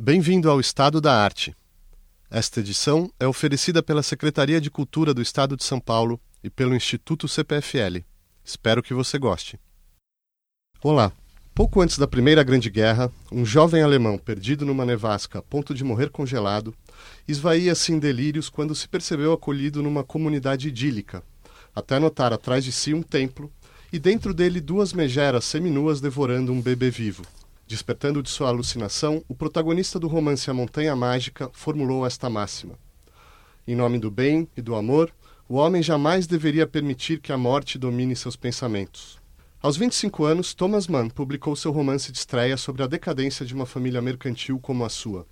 Bem-vindo ao Estado da Arte. Esta edição é oferecida pela Secretaria de Cultura do Estado de São Paulo e pelo Instituto CPFL. Espero que você goste. Olá! Pouco antes da Primeira Grande Guerra, um jovem alemão perdido numa nevasca a ponto de morrer congelado esvaía-se em delírios quando se percebeu acolhido numa comunidade idílica, até notar atrás de si um templo e dentro dele duas megeras seminuas devorando um bebê vivo. Despertando de sua alucinação, o protagonista do romance A Montanha Mágica formulou esta máxima: Em nome do bem e do amor, o homem jamais deveria permitir que a morte domine seus pensamentos. Aos 25 anos, Thomas Mann publicou seu romance de estreia sobre a decadência de uma família mercantil como a sua.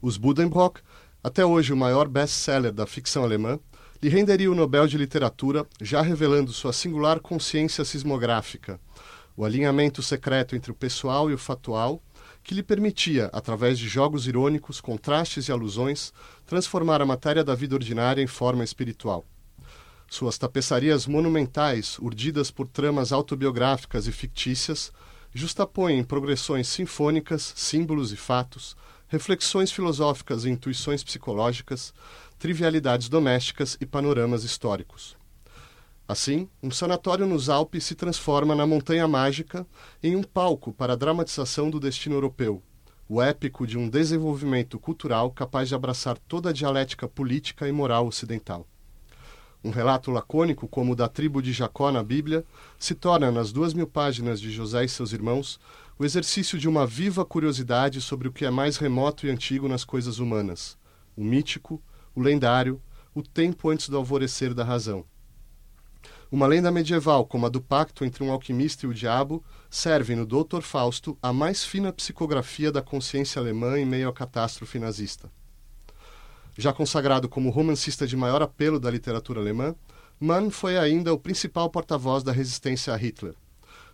Os Buddenbrock, até hoje o maior best-seller da ficção alemã, lhe renderia o Nobel de Literatura, já revelando sua singular consciência sismográfica, o alinhamento secreto entre o pessoal e o fatual, que lhe permitia, através de jogos irônicos, contrastes e alusões, transformar a matéria da vida ordinária em forma espiritual. Suas tapeçarias monumentais, urdidas por tramas autobiográficas e fictícias, justapõem em progressões sinfônicas símbolos e fatos, reflexões filosóficas e intuições psicológicas, trivialidades domésticas e panoramas históricos. Assim, um sanatório nos Alpes se transforma na Montanha Mágica em um palco para a dramatização do destino europeu, o épico de um desenvolvimento cultural capaz de abraçar toda a dialética política e moral ocidental. Um relato lacônico, como o da tribo de Jacó na Bíblia, se torna, nas duas mil páginas de José e seus irmãos, o exercício de uma viva curiosidade sobre o que é mais remoto e antigo nas coisas humanas: o mítico, o lendário, o tempo antes do alvorecer da razão. Uma lenda medieval, como a do pacto entre um alquimista e o diabo, serve no Doutor Fausto a mais fina psicografia da consciência alemã em meio à catástrofe nazista. Já consagrado como romancista de maior apelo da literatura alemã, Mann foi ainda o principal porta-voz da resistência a Hitler.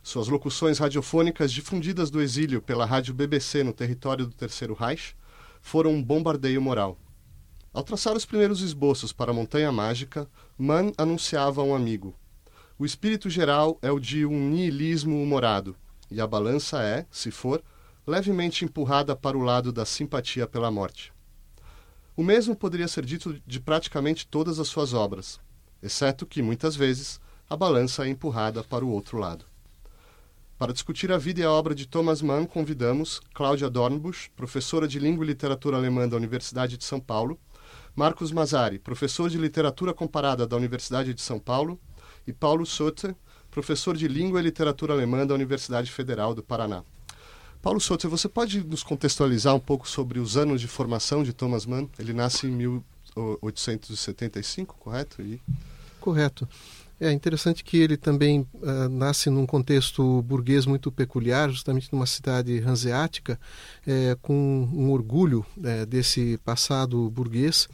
Suas locuções radiofônicas difundidas do exílio pela rádio BBC no território do Terceiro Reich foram um bombardeio moral. Ao traçar os primeiros esboços para a Montanha Mágica, Mann anunciava a um amigo: O espírito geral é o de um niilismo humorado, e a balança é, se for, levemente empurrada para o lado da simpatia pela morte. O mesmo poderia ser dito de praticamente todas as suas obras, exceto que, muitas vezes, a balança é empurrada para o outro lado. Para discutir a vida e a obra de Thomas Mann, convidamos Cláudia Dornbusch, professora de Língua e Literatura Alemã da Universidade de São Paulo, Marcos Mazari, professor de Literatura Comparada da Universidade de São Paulo, e Paulo Sotte, professor de Língua e Literatura Alemã da Universidade Federal do Paraná. Paulo Souto, você pode nos contextualizar um pouco sobre os anos de formação de Thomas Mann? Ele nasce em 1875, correto? E... Correto. É interessante que ele também uh, nasce num contexto burguês muito peculiar, justamente numa cidade hanseática, é, com um orgulho é, desse passado burguês,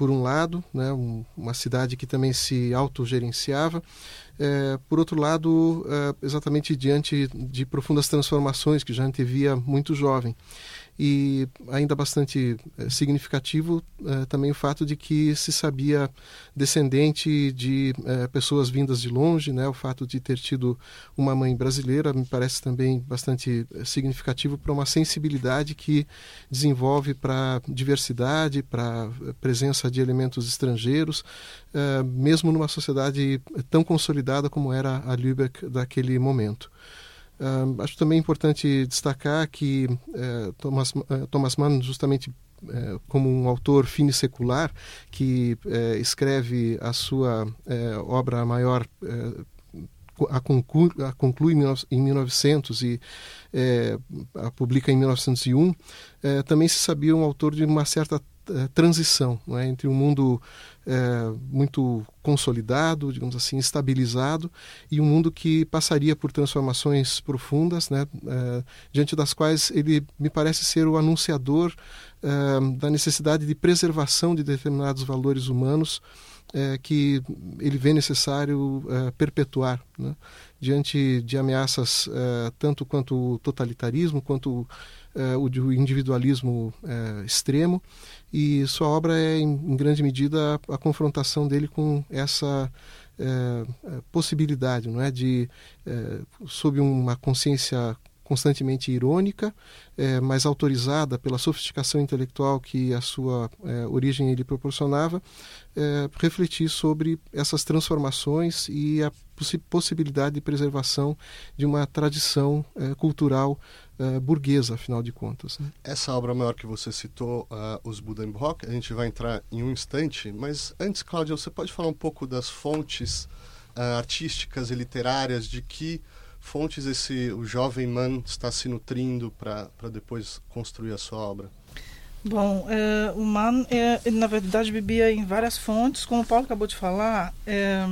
por um lado, né, um, uma cidade que também se autogerenciava, é, por outro lado, é, exatamente diante de profundas transformações que já antevia muito jovem e ainda bastante eh, significativo eh, também o fato de que se sabia descendente de eh, pessoas vindas de longe, né? O fato de ter tido uma mãe brasileira me parece também bastante significativo para uma sensibilidade que desenvolve para diversidade, para presença de elementos estrangeiros, mesmo numa sociedade tão consolidada como era a Lübeck daquele momento. Uh, acho também importante destacar que uh, Thomas, uh, Thomas Mann, justamente eh, como um autor finissecular, que escreve a sua obra maior a, conclu, a conclui em 1900 e a publica em 1901, também se sabia um autor de uma certa transição é? entre um mundo é, muito consolidado, digamos assim, estabilizado, e um mundo que passaria por transformações profundas, né, é, diante das quais ele me parece ser o anunciador é, da necessidade de preservação de determinados valores humanos é, que ele vê necessário é, perpetuar né, diante de ameaças é, tanto quanto o totalitarismo quanto o individualismo extremo e sua obra é, em, grande medida, a, a, confrontação dele com essa é possibilidade, não é, de é, sob uma consciência constantemente irônica, é, mas autorizada pela sofisticação intelectual que a sua é, origem lhe proporcionava, é, refletir sobre essas transformações e a possibilidade de preservação de uma tradição é, cultural é, burguesa, afinal de contas. Né? Essa obra maior que você citou, uh, Os Budenbrock, a gente vai entrar em um instante, mas antes, Cláudia, você pode falar um pouco das fontes uh, artísticas e literárias de que fontes esse o jovem man está se nutrindo para depois construir a sua obra? Bom, é, o Mann, é, na verdade, bebia em várias fontes. Como o Paulo acabou de falar, é,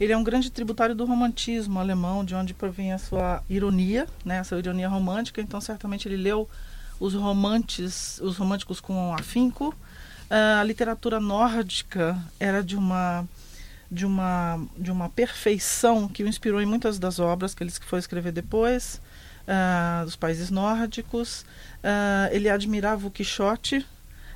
ele é um grande tributário do romantismo alemão, de onde provém a sua ironia, né, essa ironia romântica. Então, certamente, ele leu os romantes, os românticos com afinco. Uh, a literatura nórdica era de uma de uma de uma perfeição que o inspirou em muitas das obras que ele foi escrever depois uh, dos países nórdicos. Uh, ele admirava o Quixote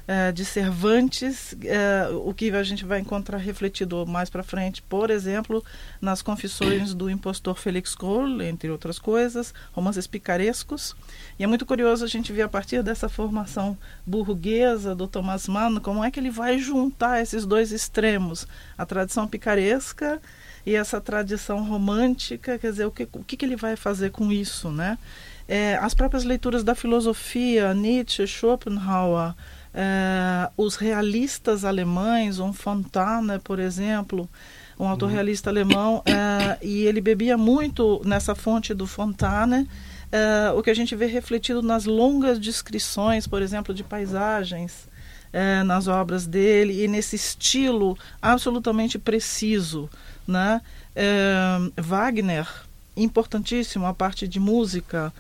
uh, de Cervantes, uh, o que a gente vai encontrar refletido mais para frente, por exemplo, nas Confissões do Impostor Felix Kroll, entre outras coisas, romances picarescos. E é muito curioso a gente ver a partir dessa formação burguesa do Thomas Mann, como é que ele vai juntar esses dois extremos, a tradição picaresca e essa tradição romântica, quer dizer, o que, o que, que ele vai fazer com isso, né? É, as próprias leituras da filosofia, Nietzsche, Schopenhauer, é, os realistas alemães, um Fontana, por exemplo, um autor uhum. realista alemão, é, e ele bebia muito nessa fonte do Fontana, é, o que a gente vê refletido nas longas descrições, por exemplo, de paisagens nas obras dele, e nesse estilo absolutamente preciso. Né? Wagner, importantíssimo, a parte de música,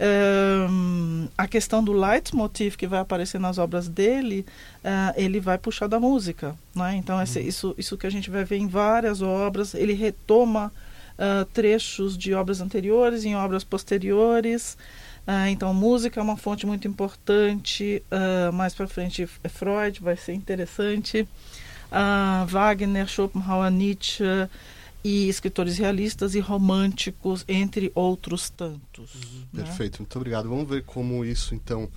um, a questão do leitmotiv que vai aparecer nas obras dele, uh, ele vai puxar da música. Né? Então, esse, uhum. isso, isso que a gente vai ver em várias obras, ele retoma uh, trechos de obras anteriores em obras posteriores. Uh, então, música é uma fonte muito importante. mais para frente, é Freud vai ser interessante. Wagner, Schopenhauer, Nietzsche e escritores realistas e românticos, entre outros tantos. Uhum. Né? Perfeito, muito obrigado. Vamos ver como isso, então,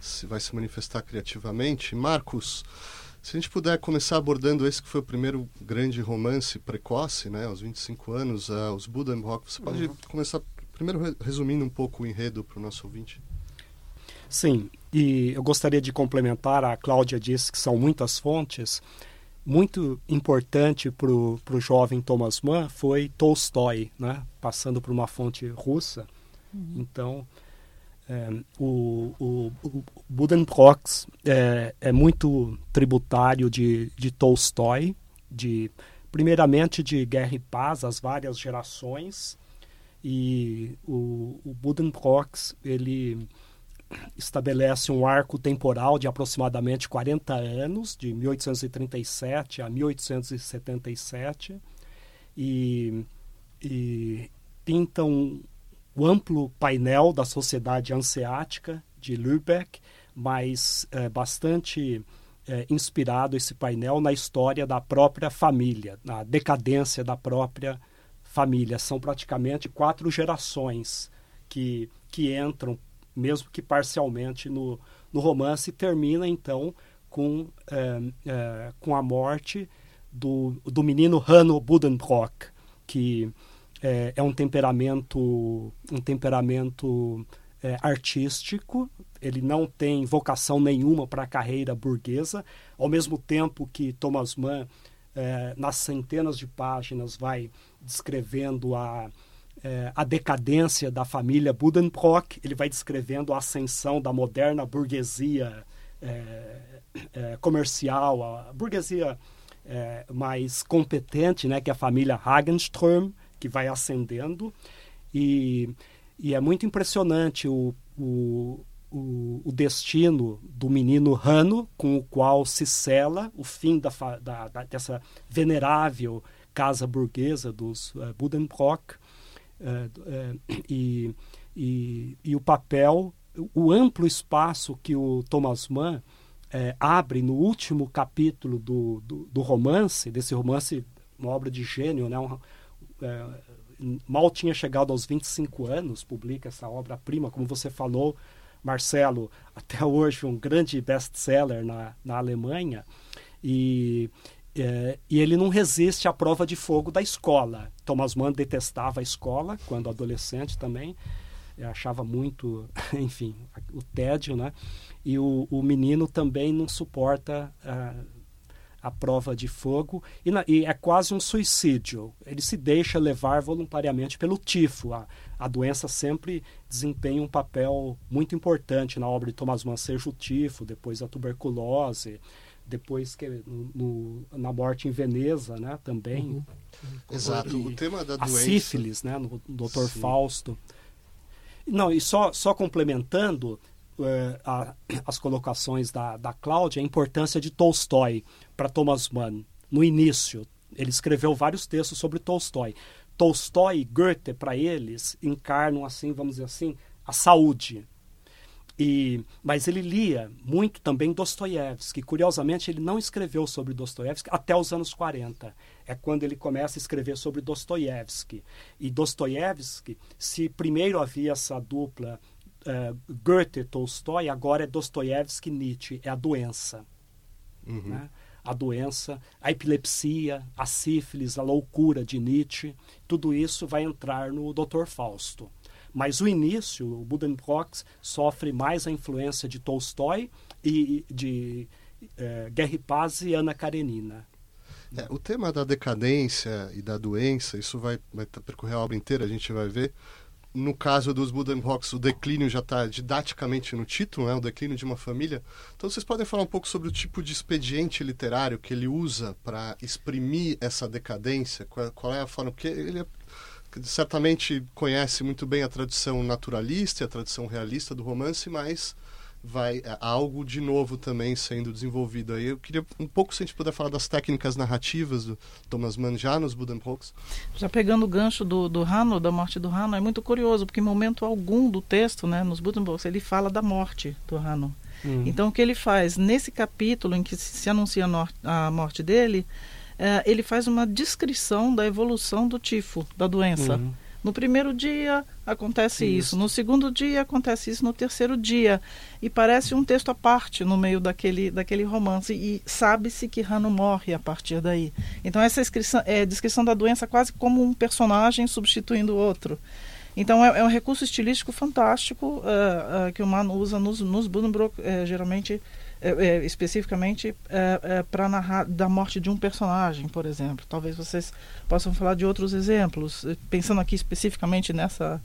se vai se manifestar criativamente. Marcos, se a gente puder começar abordando esse que foi o primeiro grande romance precoce, né, aos 25 anos, uh, os Budenbrock, você pode uhum. começar primeiro resumindo um pouco o enredo para o nosso ouvinte? Sim, e eu gostaria de complementar, a Cláudia disse que são muitas fontes, muito importante para o jovem Thomas Mann foi Tolstói, né? passando por uma fonte russa. Uhum. Então, é, o, o, o Buddenbrooks é, é, muito tributário de, de Tolstói, de, primeiramente de Guerra e Paz, as várias gerações, e o, o Buddenbrooks, ele estabelece um arco temporal de aproximadamente 40 anos, de 1837 a 1877, e, e pinta um, um amplo painel da sociedade anseática de Lübeck, mas é, bastante é, inspirado esse painel na história da própria família, na decadência da própria família. São praticamente quatro gerações que, que entram mesmo que parcialmente no, no romance, termina então com, é, é, com a morte do, do menino Hanno Buddenbrock, que é, é um temperamento, um temperamento é, artístico, ele não tem vocação nenhuma para a carreira burguesa, ao mesmo tempo que Thomas Mann, é, nas centenas de páginas, vai descrevendo a, é, a decadência da família Buddenbrock, ele vai descrevendo a ascensão da moderna burguesia é, é, comercial, a burguesia é, mais competente, né, que é a família Hagenström, que vai ascendendo. E, e é muito impressionante o, o, o, o, destino do menino Hanno, com o qual se sela o fim da, da, da dessa venerável casa burguesa dos uh, Buddenbrock é, é, e, e, e, o papel, o amplo espaço que o Thomas Mann é, abre no último capítulo do, do, do, romance, desse romance, uma obra de gênio, né? Um, é, mal tinha chegado aos 25 anos, publica essa obra-prima, como você falou, Marcelo, até hoje um grande best-seller na, na Alemanha, e, é, e ele não resiste à prova de fogo da escola. Thomas Mann detestava a escola quando adolescente também, achava muito, enfim, o tédio, né? E o, o menino também não suporta uh, a prova de fogo e, na, e, é quase um suicídio. Ele se deixa levar voluntariamente pelo tifo. A, a doença sempre desempenha um papel muito importante na obra de Thomas Mann, seja o tifo, depois a tuberculose, depois que no, no, na morte em Veneza, né, também. Uhum. Exato. E, o tema da doença. A sífilis, né, no Dr. Sim. Fausto. Não, e só, só complementando uh, a, as colocações da, da Cláudia, a importância de Tolstói para Thomas Mann. No início, ele escreveu vários textos sobre Tolstói. Tolstói e Goethe, para eles, encarnam, assim, vamos dizer assim, a saúde. E, mas ele lia muito também Dostoiévski. Curiosamente, ele não escreveu sobre Dostoiévski até os anos 40. É quando ele começa a escrever sobre Dostoiévski. E Dostoiévski, se primeiro havia essa dupla uh, Goethe-Tolstói, agora é Dostoiévski-Nietzsche. É a doença. Uhum. Né? A doença, a epilepsia, a sífilis, a loucura de Nietzsche. Tudo isso vai entrar no Dr. Fausto. Mas o início, o Buddenbrooks, sofre mais a influência de Tolstói e de é, Guerra e Paz e Ana Karenina. É, o tema da decadência e da doença, isso vai, vai percorrer a obra inteira, a gente vai ver. No caso dos Buddenbrooks, o declínio já está didaticamente no título, né? o declínio de uma família. Então, vocês podem falar um pouco sobre o tipo de expediente literário que ele usa para exprimir essa decadência? Qual, qual, é a forma? Porque ele é certamente conhece muito bem a tradição naturalista e a tradição realista do romance, mas vai é, algo de novo também sendo desenvolvido. Aí eu queria um pouco se a gente puder falar das técnicas narrativas do Thomas Mann já nos Buddenbrooks. Já pegando o gancho do, do Hanno, da morte do Hanno, é muito curioso, porque em momento algum do texto, né, nos Buddenbrooks, ele fala da morte do Hanno. Uhum. Então o que ele faz nesse capítulo em que se anuncia a morte dele, é, ele faz uma descrição da evolução do tifo, da doença. Uhum. No primeiro dia acontece isso. isso. no segundo dia acontece isso, no terceiro dia. E parece um texto à parte no meio daquele, daquele romance. E sabe-se que Rano morre a partir daí. Então, essa descrição, é descrição da doença quase como um personagem substituindo o outro. Então, é, é um recurso estilístico fantástico uh, uh, que o Mano usa nos, nos Buddenbrook, uh, geralmente é, é, especificamente é, é para narrar da morte de um personagem, por exemplo. Talvez vocês possam falar de outros exemplos. Pensando aqui especificamente nessa.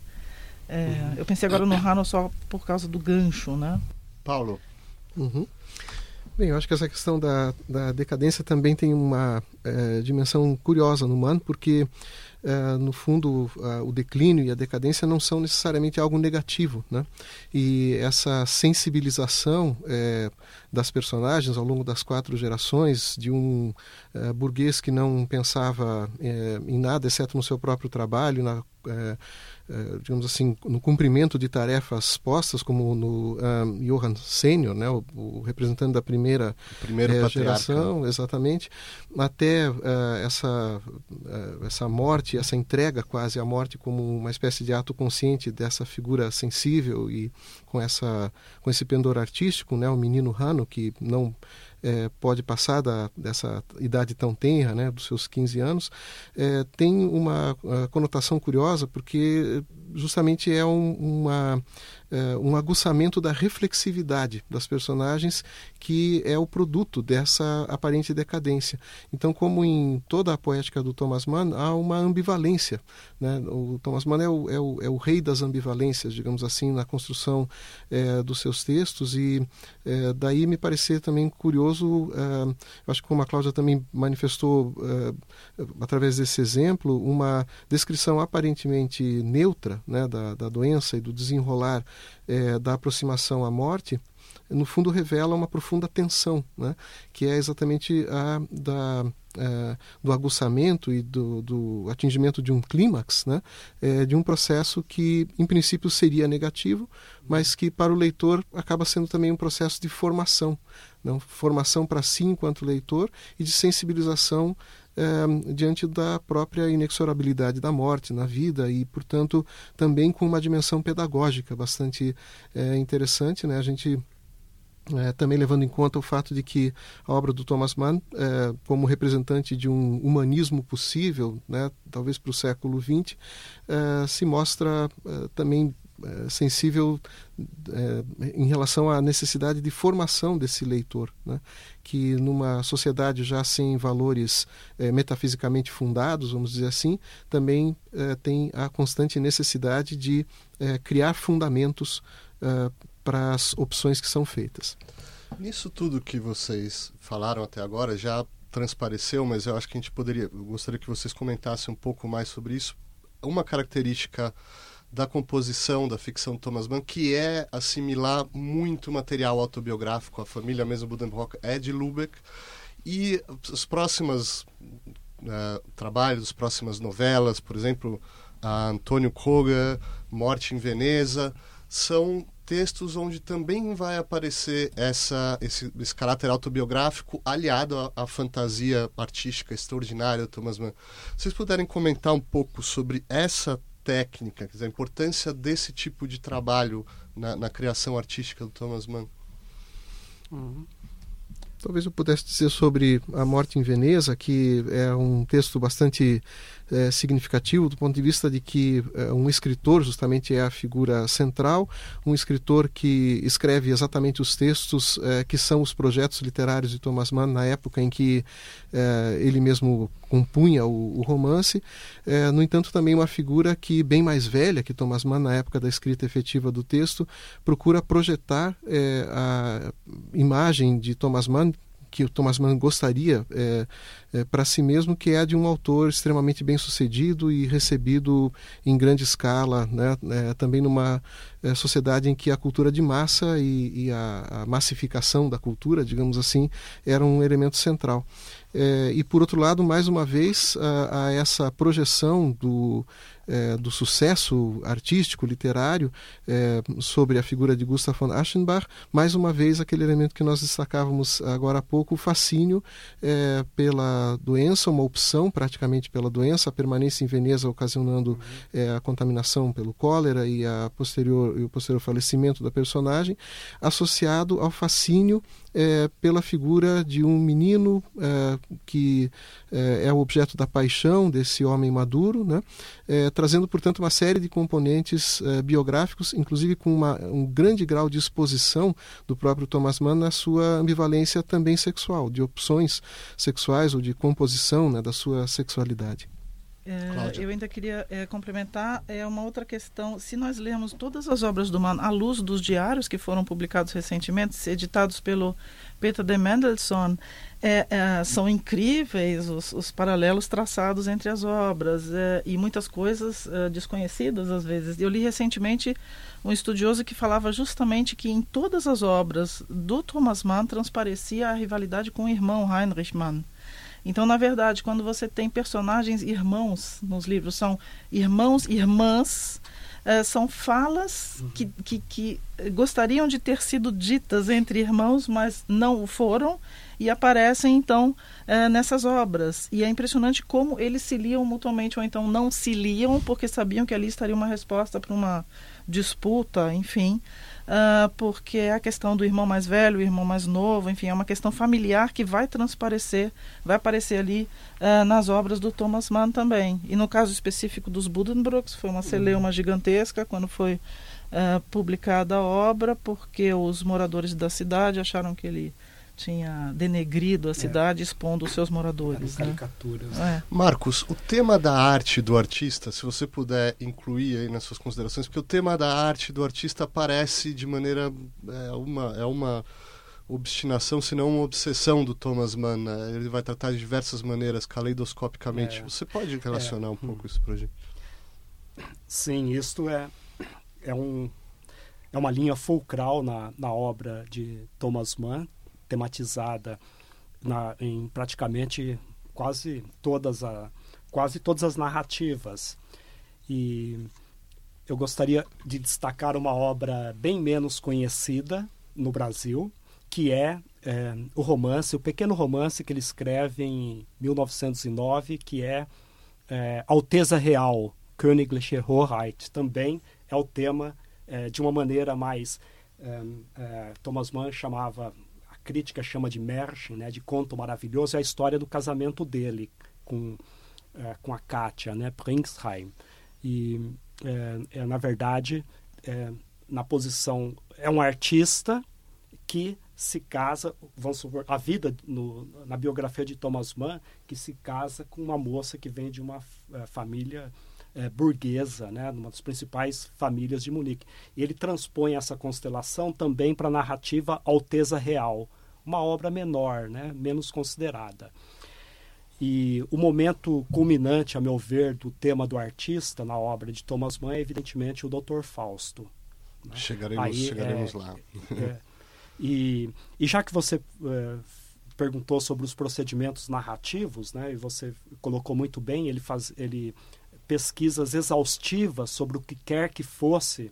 É, uhum. Eu pensei agora no Hano só por causa do gancho, né? Paulo. Uhum. Bem, eu acho que essa questão da, da decadência também tem uma é, dimensão curiosa no Mano, porque Uh, no fundo, uh, o declínio e a decadência não são necessariamente algo negativo. Né? E essa sensibilização uh, das personagens ao longo das quatro gerações, de um burguês que não pensava em nada exceto no seu próprio trabalho, na eh, digamos assim, no cumprimento de tarefas postas, como no um, Johann Senior, né, o, o, representante da primeira geração, exatamente, até essa, essa morte, essa entrega quase à morte como uma espécie de ato consciente dessa figura sensível e com, essa, com esse pendor artístico, né, o menino Que não é, pode passar da, dessa idade tão tenra, né, dos seus 15 anos, é, tem uma conotação curiosa, porque justamente é um, uma uh, um aguçamento da reflexividade das personagens que é o produto dessa aparente decadência. Então, como em toda a poética do Thomas Mann, há uma ambivalência. Né? O Thomas Mann é o, é o, é o rei das ambivalências, digamos assim, na construção é, dos seus textos e é, daí me parecer também curioso, é, acho que como a Cláudia também manifestou através desse exemplo, uma descrição aparentemente neutra né, da, da doença e do desenrolar é, da aproximação à morte, no fundo revela uma profunda tensão, né? que é exatamente a da, é, do aguçamento e do, do, atingimento de um clímax, né? É, de um processo que, em princípio, seria negativo, mas que, para o leitor, acaba sendo também um processo de formação. Não? Formação para si enquanto leitor e de sensibilização é, diante da própria inexorabilidade da morte na vida e, portanto, também com uma dimensão pedagógica bastante é, interessante. Né? A gente é, também levando em conta o fato de que a obra do Thomas Mann, é, como representante de um humanismo possível, né, talvez para o século XX, é, se mostra é, também é, sensível é, em relação à necessidade de formação desse leitor, né? que numa sociedade já sem valores metafisicamente fundados, vamos dizer assim, também tem a constante necessidade de criar fundamentos para as opções que são feitas. Nisso tudo que vocês falaram até agora já transpareceu, mas eu acho que a gente poderia, eu gostaria que vocês comentassem um pouco mais sobre isso. Uma característica da composição da ficção de Thomas Mann, que é assimilar muito material autobiográfico, a família mesmo Buddenbrock é de Lubeck, e os próximos uh, trabalhos, as próximas novelas, por exemplo, a Antônio Koga, Morte em Veneza, são textos onde também vai aparecer essa, esse, esse caráter autobiográfico aliado à, à, fantasia artística extraordinária do Thomas Mann. Vocês puderem comentar um pouco sobre essa técnica, dizer, a importância desse tipo de trabalho na, na criação artística do Thomas Mann? Uhum. Talvez eu pudesse dizer sobre A Morte em Veneza, que é um texto bastante é, significativo do ponto de vista de que é, um escritor justamente é a figura central, um escritor que escreve exatamente os textos é, que são os projetos literários de Thomas Mann na época em que é, ele mesmo compunha o, o romance. É, no entanto, também uma figura que bem mais velha que Thomas Mann na época da escrita efetiva do texto procura projetar é, a imagem de Thomas Mann que o Thomas Mann gostaria é, é, para si mesmo, que é de um autor extremamente bem sucedido e recebido em grande escala, né? É, também numa é, sociedade em que a cultura de massa e, e a, a, massificação da cultura, digamos assim, era um elemento central. É, e por outro lado, mais uma vez, a, a essa projeção do, é, do sucesso artístico, literário, é, sobre a figura de Gustav von Aschenbach, mais uma vez aquele elemento que nós destacávamos agora há pouco, o fascínio é, pela doença, uma opção praticamente pela doença, a permanência em Veneza ocasionando. É, a contaminação pelo cólera e, a posterior, e o posterior falecimento da personagem, associado ao fascínio é, pela figura de um menino é, que é, é, o objeto da paixão desse homem maduro, né? É, trazendo, portanto, uma série de componentes é, biográficos, inclusive com uma, um grande grau de exposição do próprio Thomas Mann na sua ambivalência também sexual, de opções sexuais ou de composição né, da sua sexualidade. É, eu ainda queria é, complementar é uma outra questão. Se nós lermos todas as obras do Mann à luz dos diários que foram publicados recentemente, editados pelo Peter de Mendelssohn, é, é, são incríveis os, os, paralelos traçados entre as obras é, e muitas coisas é, desconhecidas às vezes. Eu li recentemente um estudioso que falava justamente que em todas as obras do Thomas Mann transparecia a rivalidade com o irmão Heinrich Mann. Então, na verdade, quando você tem personagens irmãos nos livros, são irmãos, irmãs, uh, são falas uhum. que, que, que, gostariam de ter sido ditas entre irmãos, mas não o foram, e aparecem então uh, nessas obras. E é impressionante como eles se liam mutuamente, ou então não se liam, porque sabiam que ali estaria uma resposta para uma disputa, enfim uh, porque é a questão do irmão mais velho, o irmão mais novo, enfim, é uma questão familiar que vai transparecer, vai aparecer ali uh, nas obras do Thomas Mann também. E no caso específico dos Buddenbrooks, foi uma celeuma gigantesca quando foi uh, publicada a obra, porque os moradores da cidade acharam que ele tinha denegrido a é. cidade, é. expondo os seus moradores. Né? Caricaturas. É. Marcos, o tema da arte do artista, se você puder incluir aí nas suas considerações, porque o tema da arte do artista aparece de maneira é uma é uma obstinação, se não uma obsessão do Thomas Mann. Né? Ele vai tratar de diversas maneiras, caleidoscopicamente. É. Você pode relacionar um é. pouco isso para gente? Sim, isto é é um é uma linha fulcral na, na obra de Thomas Mann tematizada na, em praticamente quase todas, a, quase todas as narrativas. E eu gostaria de destacar uma obra bem menos conhecida no Brasil, que é, é, o romance, o pequeno romance que ele escreve em 1909, que é, é Alteza Real, Königliche Hoheit, também é o tema é, de uma maneira mais. É, é, Thomas Mann chamava, crítica chama de Märchen, né, de conto maravilhoso, é a história do casamento dele com, é, com a Katia, né, Pringsheim. E, é, na verdade, na posição. É um artista que se casa, vamos supor, a vida no, na biografia de Thomas Mann, que se casa com uma moça que vem de uma família é, burguesa, né, uma das principais famílias de Munique. E ele transpõe essa constelação também para a narrativa Alteza Real, uma obra menor, né, menos considerada. E o momento culminante, a meu ver, do tema do artista na obra de Thomas Mann é, evidentemente, o Dr. Fausto. Né? Chegaremos, Aí, chegaremos é, lá. É, e, e já que você é, perguntou sobre os procedimentos narrativos, né, e você colocou muito bem, ele, faz, ele pesquisas exaustivas sobre o que quer que fosse,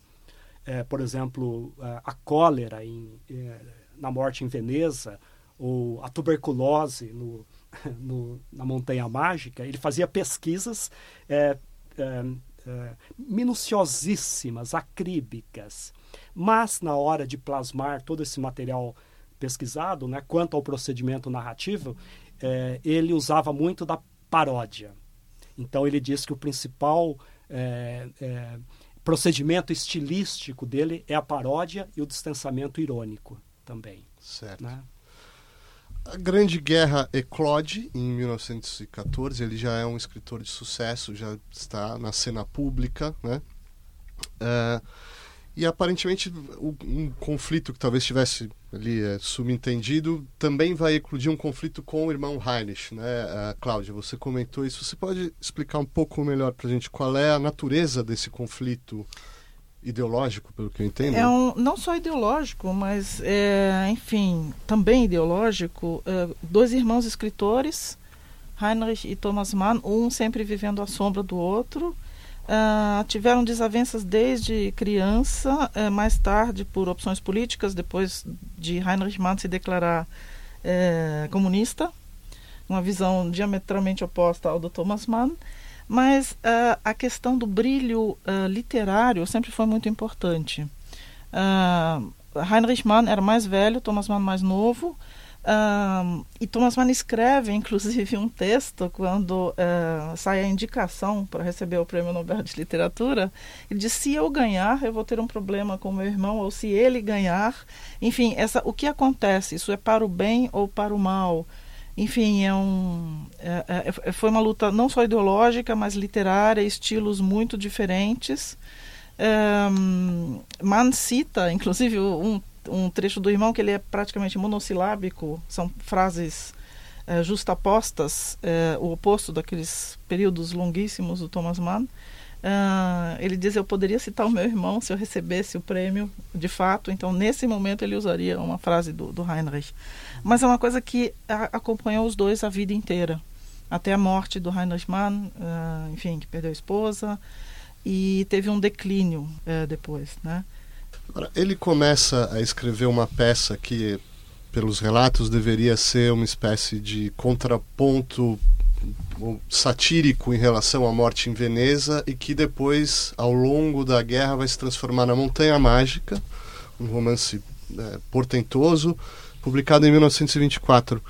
é, por exemplo, a cólera em, é, na morte em Veneza, ou a tuberculose no, no, na Montanha Mágica, ele fazia pesquisas é, é, é, minuciosíssimas, acríbicas. Mas, na hora de plasmar todo esse material pesquisado, né, quanto ao procedimento narrativo, é, ele usava muito da paródia. Então ele diz que o principal é, é, procedimento estilístico dele é a paródia e o distanciamento irônico também. Certo. Né? A Grande Guerra eclode em 1914. Ele já é um escritor de sucesso, já está na cena pública, né? Uh, e aparentemente um conflito que talvez estivesse ali é, subentendido também vai eclodir um conflito com o irmão Heinrich, né? Uh, Cláudia, você comentou isso. Você pode explicar um pouco melhor para a gente qual é a natureza desse conflito ideológico, pelo que eu entendo? É um, não só ideológico, mas, é, enfim, também ideológico. É, dois irmãos escritores, Heinrich e Thomas Mann, um sempre vivendo à sombra do outro Uh, tiveram desavenças desde criança, uh, mais tarde por opções políticas, depois de Heinrich Mann se declarar uh, comunista, uma visão diametralmente oposta ao do Thomas Mann. Mas ah, a questão do brilho literário sempre foi muito importante. Heinrich Mann era mais velho, Thomas Mann mais novo, um, e Thomas Mann escreve, inclusive, um texto quando uh, sai a indicação para receber o Prêmio Nobel de Literatura. Ele diz: se eu ganhar, eu vou ter um problema com meu irmão, ou se ele ganhar. Enfim, essa, o que acontece? Isso é para o bem ou para o mal? Enfim, é um, é, é, foi uma luta não só ideológica, mas literária, estilos muito diferentes. Mann cita, inclusive, um um trecho do irmão que ele é praticamente monossilábico, são frases é, justapostas, é, o oposto daqueles períodos longuíssimos do Thomas Mann. Uh, ele diz: Eu poderia citar o meu irmão se eu recebesse o prêmio de fato. Então, nesse momento, ele usaria uma frase do, do Heinrich. Mas é uma coisa que a, acompanhou os dois a vida inteira até a morte do Heinrich Mann, uh, enfim, que perdeu a esposa e teve um declínio uh, depois, né? Ele começa a escrever uma peça que, pelos relatos, deveria ser uma espécie de contraponto satírico em relação à morte em Veneza e que depois, ao longo da guerra, vai se transformar na Montanha Mágica, um romance é, portentoso, publicado em 1924.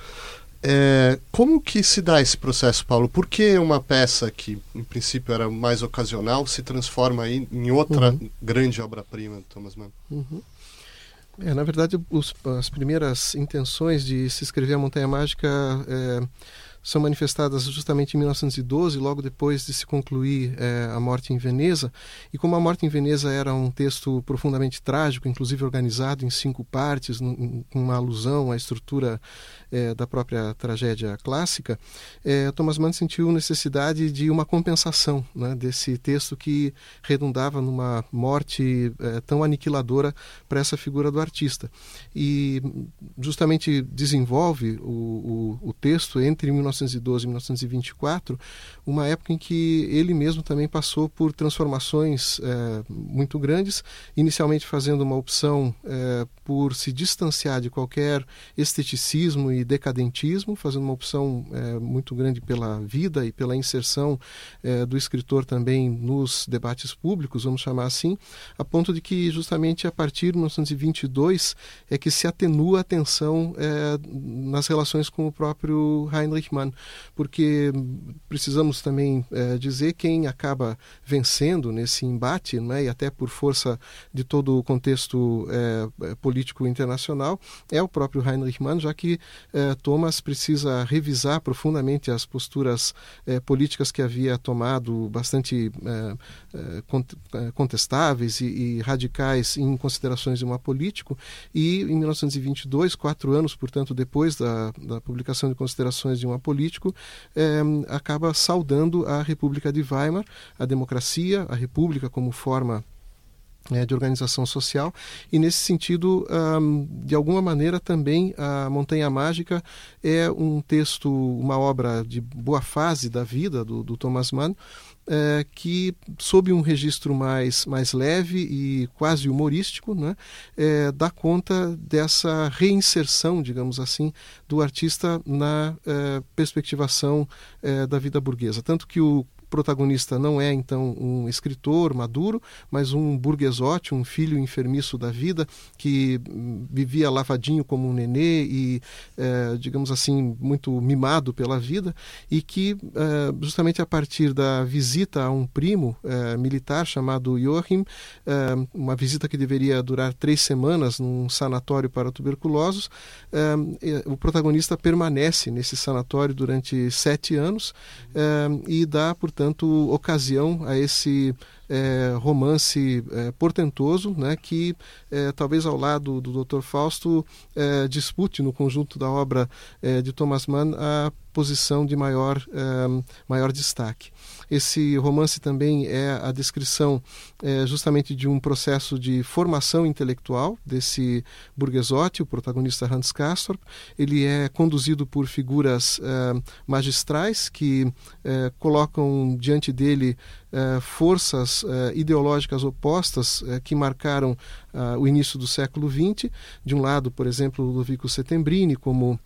É, como que se dá esse processo, Paulo? Por que uma peça que, em princípio, era mais ocasional se transforma em, outra uhum. grande obra-prima Thomas Mann? Uhum. É, na verdade, os, as primeiras intenções de se escrever a Montanha Mágica é, são manifestadas justamente em 1912, logo depois de se concluir é, A Morte em Veneza. E como A Morte em Veneza era um texto profundamente trágico, inclusive organizado em cinco partes, com uma alusão à estrutura é, da própria tragédia clássica, é, Thomas Mann sentiu necessidade de uma compensação né, desse texto que redundava numa morte é, tão aniquiladora para essa figura do artista. E justamente desenvolve o, o, o texto entre 19 1912 e 1924, uma época em que ele mesmo também passou por transformações é, muito grandes, inicialmente fazendo uma opção é, por se distanciar de qualquer esteticismo e decadentismo, fazendo uma opção é, muito grande pela vida e pela inserção é, do escritor também nos debates públicos, vamos chamar assim, a ponto de que justamente a partir de 1922 é que se atenua a tensão é, nas relações com o próprio Heinrich Mann, porque precisamos também é, dizer quem acaba vencendo nesse embate, né, e até por força de todo o contexto é, político internacional, é o próprio Heinrich Mann, já que é, Thomas precisa revisar profundamente as posturas é, políticas que havia tomado, bastante é, contestáveis e, e radicais em considerações de uma político, e em 1922, quatro anos, portanto, depois da, da publicação de considerações de uma político, é, acaba saudando a República de Weimar, a democracia, a república como forma de organização social. E nesse sentido de alguma maneira também a Montanha Mágica é um texto uma obra de boa fase da vida do, do Thomas Mann é, que sob um registro mais mais leve e quase humorístico né, é, dá conta dessa reinserção digamos assim do artista na é, perspectivação é, da vida burguesa. Tanto que o protagonista não é então um escritor maduro, mas um burguesote, um filho enfermiço da vida que hum, vivia lavadinho como um nenê e, é, digamos assim, muito mimado pela vida e que é, justamente a partir da visita a um primo é, militar chamado Joachim, uma visita que deveria durar três semanas num sanatório para tuberculosos, o protagonista permanece nesse sanatório durante sete anos e dá, portanto, portanto, ocasião a esse é, romance é, portentoso, né, que é, talvez ao lado do Dr. Fausto dispute no conjunto da obra de Thomas Mann a posição de maior, é, maior destaque. Esse romance também é a descrição justamente de um processo de formação intelectual desse burguesote, o protagonista Hans Castorp. Ele é conduzido por figuras magistrais que colocam diante dele forças ideológicas opostas que marcaram o início do século XX. De um lado, por exemplo, Ludovico Settembrini como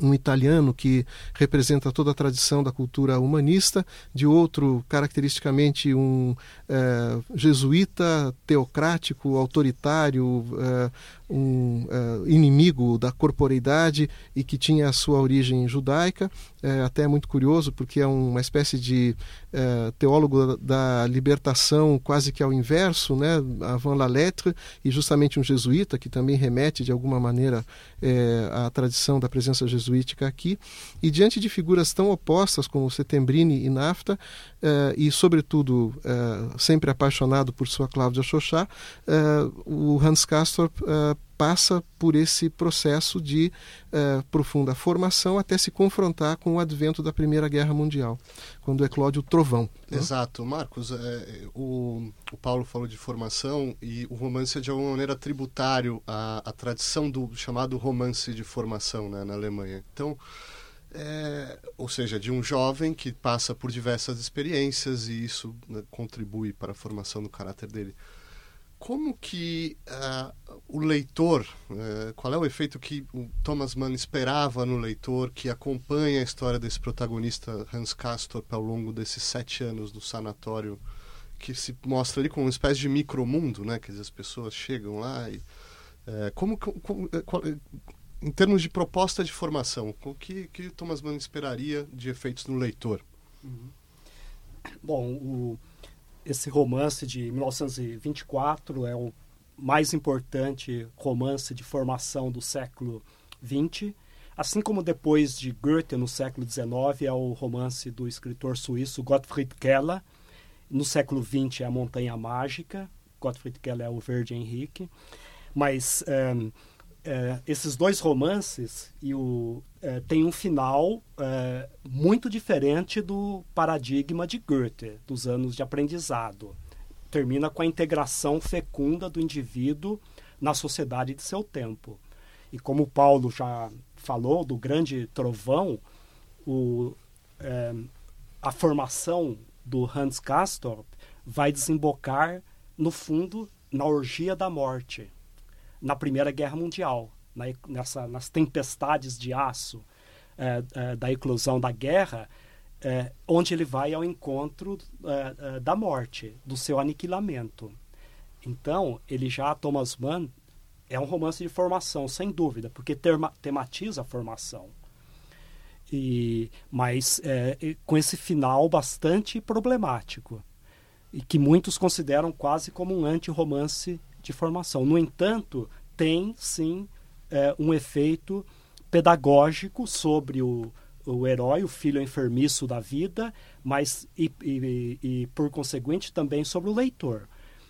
um italiano que representa toda a tradição da cultura humanista, de outro, caracteristicamente, um é, jesuíta teocrático, autoritário, é, um uh, inimigo da corporeidade e que tinha a sua origem judaica, é até muito curioso porque é uma espécie de uh, teólogo da, libertação quase que ao inverso, né, avant la lettre, e justamente um jesuíta que também remete de alguma maneira é, à tradição da presença jesuítica aqui, e diante de figuras tão opostas como Setembrini e Nafta, uh, e sobretudo sempre apaixonado por sua Cláudia Xoxá, o Hans Castorp passa por esse processo de uh, profunda formação até se confrontar com o advento da Primeira Guerra Mundial, quando eclode o trovão. Né? Exato. Marcos, é, o, o, Paulo falou de formação e o romance é de alguma maneira tributário à, à tradição do chamado romance de formação né, na Alemanha. Então, é, ou seja, de um jovem que passa por diversas experiências e isso né, contribui para a formação do caráter dele como que uh, o leitor, uh, qual é o efeito que o Thomas Mann esperava no leitor que acompanha a história desse protagonista Hans Castorp ao longo desses sete anos do sanatório, que se mostra ali como uma espécie de micromundo, né? Quer dizer, as pessoas chegam lá e uh, como, como qual, em termos de proposta de formação, o que, que Thomas Mann esperaria de efeitos no leitor? Uhum. Bom, o esse romance de 1924 é o mais importante romance de formação do século XX, assim como depois de Goethe no século XIX é o romance do escritor suíço Gottfried Keller. No século XX é a Montanha Mágica. Gottfried Keller é o Verde Henrique. Mas um, é, esses dois romances e o, é, tem um final é, muito diferente do paradigma de Goethe, dos anos de aprendizado. Termina com a integração fecunda do indivíduo na sociedade de seu tempo. E como Paulo já falou do grande trovão, o, é, a formação do Hans Castorp vai desembocar, no fundo, na orgia da morte, na Primeira Guerra Mundial, na, nessa, nas tempestades de aço é, é, da eclosão da guerra, é, onde ele vai ao encontro é, é, da morte, do seu aniquilamento. Então, ele já, Thomas Mann, é um romance de formação, sem dúvida, porque terma, tematiza a formação. E, mas é, com esse final bastante problemático e que muitos consideram quase como um anti-romance de formação. No entanto, tem sim é, um efeito pedagógico sobre o, o herói, o filho enfermiço da vida, mas e, e, e, por conseguinte também sobre o leitor.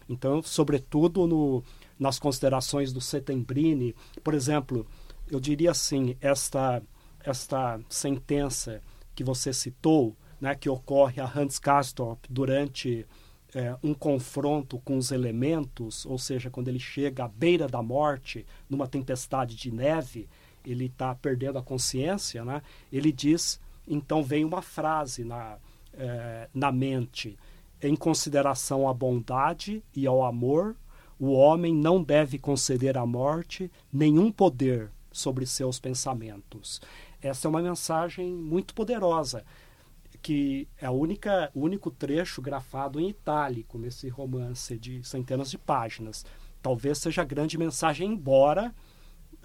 Então, sobretudo no, nas considerações do Setembrini, por exemplo, eu diria assim, esta esta sentença que você citou, né, que ocorre a Hans Castorp durante é, um confronto com os elementos, ou seja, quando ele chega à beira da morte, numa tempestade de neve, ele está perdendo a consciência, né? ele diz, então vem uma frase na, é, na mente, em consideração à bondade e ao amor, o homem não deve conceder à morte nenhum poder sobre seus pensamentos. Essa é uma mensagem muito poderosa, que é a única, o único trecho grafado em itálico nesse romance de centenas de páginas. Talvez seja a grande mensagem, embora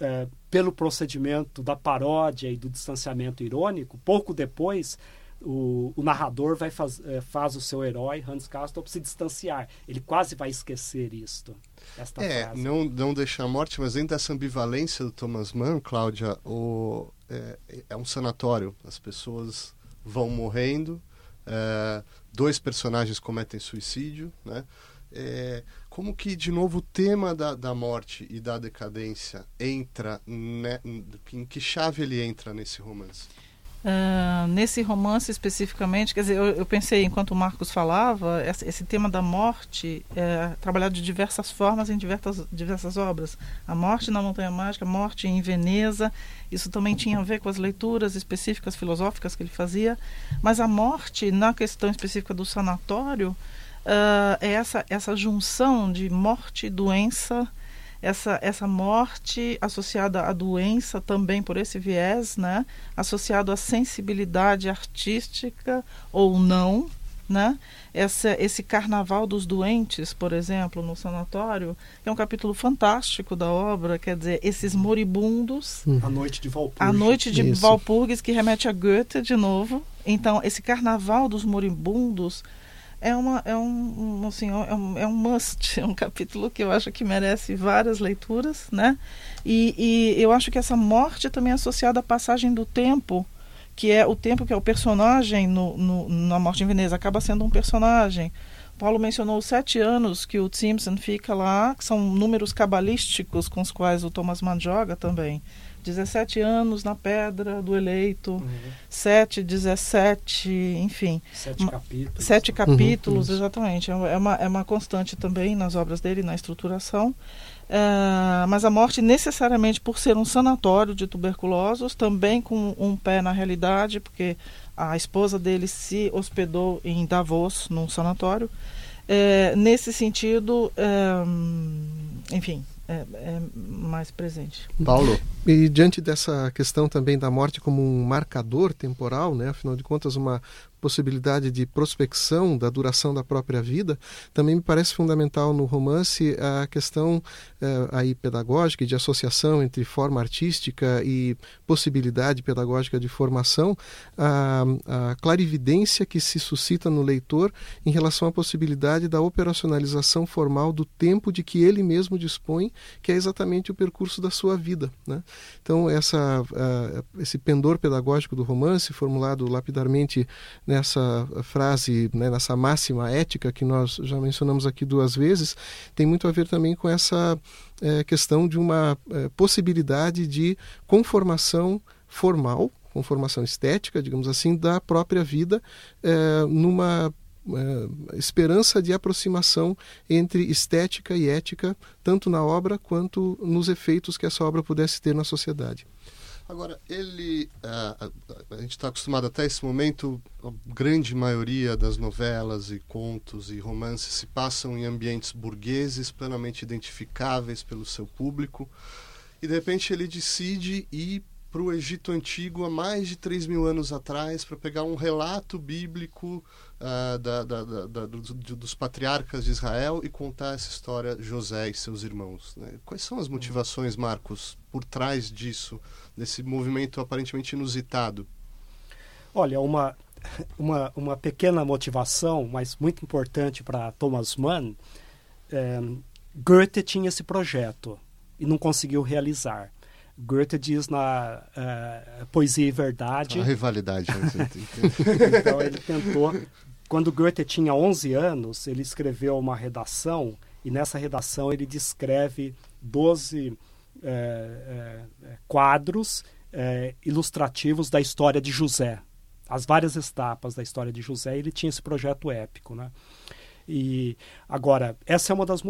é, pelo procedimento da paródia e do distanciamento irônico, pouco depois o, o narrador vai faz, é, faz o seu herói, Hans Castorp, se distanciar. Ele quase vai esquecer isto. Esta é, frase. não, não deixar a morte, mas dentro dessa ambivalência do Thomas Mann, Cláudia, o, é, é um sanatório. As pessoas vão morrendo, é, dois personagens cometem suicídio, né? É, como que, de novo, o tema da, da morte e da decadência entra, em que chave ele entra nesse romance? Uh, nesse romance especificamente, quer dizer, eu, eu, pensei, enquanto o Marcos falava, esse, esse tema da morte é trabalhado de diversas formas em diversas, diversas obras. A Morte na Montanha Mágica, a Morte em Veneza, isso também tinha a ver com as leituras específicas filosóficas que ele fazia, mas a morte, na questão específica do sanatório, uh, é essa, essa junção de morte, doença essa, essa morte associada à doença também por esse viés, né? associado à sensibilidade artística ou não, né? Essa, esse carnaval dos doentes, por exemplo, no sanatório, é um capítulo fantástico da obra, quer dizer, esses moribundos. A noite de Valpurgis. A noite de Isso. Valpurgis, que remete a Goethe de novo. Então, esse carnaval dos moribundos é, uma, é, um, assim, é, um, é um must, é um capítulo que eu acho que merece várias leituras, né? E, e eu acho que essa morte também é associada à passagem do tempo, que é o tempo que é o personagem no, no, na Morte em Veneza, acaba sendo um personagem. Paulo mencionou os sete anos que o Simpson fica lá, que são números cabalísticos com os quais o Thomas Mann joga também. 17 anos na pedra do eleito, uhum. 7, 17, enfim. Sete capítulos. Sete capítulos, uhum, exatamente. É, é uma, é uma constante também nas obras dele, na estruturação. É, mas a morte, necessariamente por ser um sanatório de tuberculosos, também com um pé na realidade, porque a esposa dele se hospedou em Davos, num sanatório. É, nesse sentido, é, enfim, é, é, mais presente. Paulo? E diante dessa questão também da morte como um marcador temporal, né, afinal de contas, uma possibilidade de prospecção da duração da própria vida, também me parece fundamental no romance a questão eh, aí pedagógica e de associação entre forma artística e possibilidade pedagógica de formação, a, a clarividência que se suscita no leitor em relação à possibilidade da operacionalização formal do tempo de que ele mesmo dispõe, que é exatamente o percurso da sua vida. Né? Então, essa, uh, esse pendor pedagógico do romance, formulado lapidarmente nessa frase, né, nessa máxima ética que nós já mencionamos aqui duas vezes, tem muito a ver também com essa uh, questão de uma uh, possibilidade de conformação formal, conformação estética, digamos assim, da própria vida eh, numa uh, esperança de aproximação entre estética e ética, tanto na obra quanto nos efeitos que essa obra pudesse ter na sociedade. Agora, ele. A, a, a gente está acostumado até esse momento, a grande maioria das novelas e contos e romances se passam em ambientes burgueses, plenamente identificáveis pelo seu público. E de repente ele decide ir para o Egito Antigo há mais de 3 mil anos atrás para pegar um relato bíblico uh, da, da, da, dos, dos patriarcas de Israel e contar essa história José e seus irmãos. Né? Quais são as motivações, Marcos, por trás disso, desse movimento aparentemente inusitado? Olha, uma, uma, uma pequena motivação, mas muito importante para Thomas Mann, é, Goethe tinha esse projeto e não conseguiu realizar. Goethe diz na uh, Poesia e Verdade. A rivalidade. Né? então ele tentou. Quando Goethe tinha 11 anos, ele escreveu uma redação e nessa redação ele descreve 12 é, é, quadros é, ilustrativos da história de José, as várias etapas da história de José. Ele tinha esse projeto épico, né? E agora essa é uma das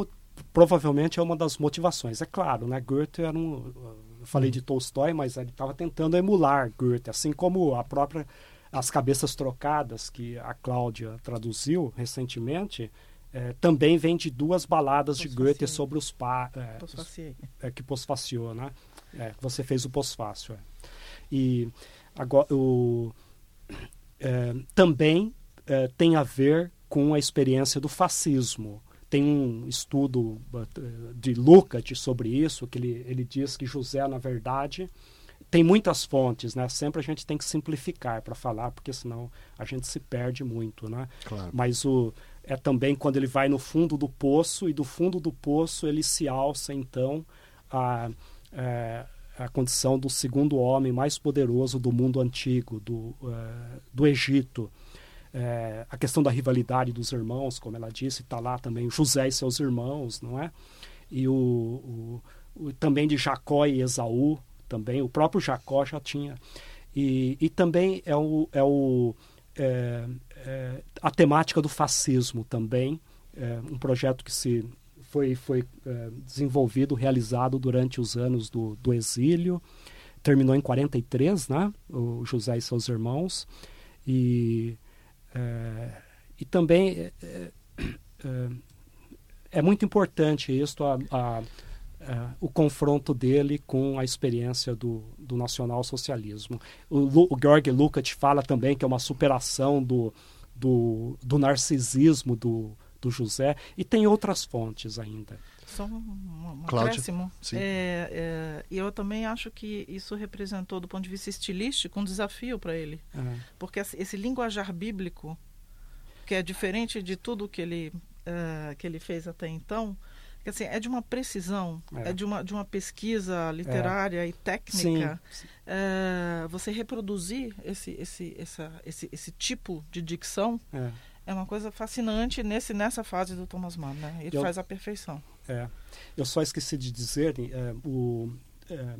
provavelmente é uma das motivações. É claro, né? Goethe era um. Eu falei de Tolstói, mas ele estava tentando emular Goethe, assim como a própria As Cabeças Trocadas, que a Cláudia traduziu recentemente, é, também vem de duas baladas de Goethe sobre os pa, é, é, que posfaciou, né? É, você fez o pós-fácil. É. E agora o, é, também é, tem a ver com a experiência do fascismo tem um estudo de Lukács sobre isso, que ele, ele diz que José, na verdade, tem muitas fontes, né? Sempre a gente tem que simplificar para falar, porque senão a gente se perde muito, né? Claro. Mas o, é também quando ele vai no fundo do poço e do fundo do poço ele se alça, então, a, a, é, a condição do segundo homem mais poderoso do mundo antigo, do, uh, do Egito. É, a questão da rivalidade dos irmãos, como ela disse, está lá também José e seus irmãos, não é? E o, o, o, também de Jacó e Esaú, também o próprio Jacó já tinha. E, e também é, o, é, o, é, é a temática do fascismo também, é, um projeto que se foi, foi é, desenvolvido, realizado durante os anos do, do exílio, terminou em 43, né? O José e seus irmãos. E é, e também é, é, muito importante isso, a, a, a, o confronto dele com a experiência do, do nacionalsocialismo. O, o Georg Lukács fala também que é uma superação do, do, do narcisismo do, do José, e tem outras fontes ainda. Só um, um acréscimo. É, é, eu também acho que isso representou, do ponto de vista estilístico, um desafio para ele. É. Porque esse linguajar bíblico, que é diferente de tudo que ele, uh, que ele fez até então, assim, é de uma precisão, é, é de, uma, de uma pesquisa literária e técnica. Sim. Uh, você reproduzir esse, esse, essa, esse, esse tipo de dicção é. é uma coisa fascinante nesse, nessa fase do Thomas Mann. Né? Ele eu, faz a perfeição. É. Eu só esqueci de dizer, é, o, é,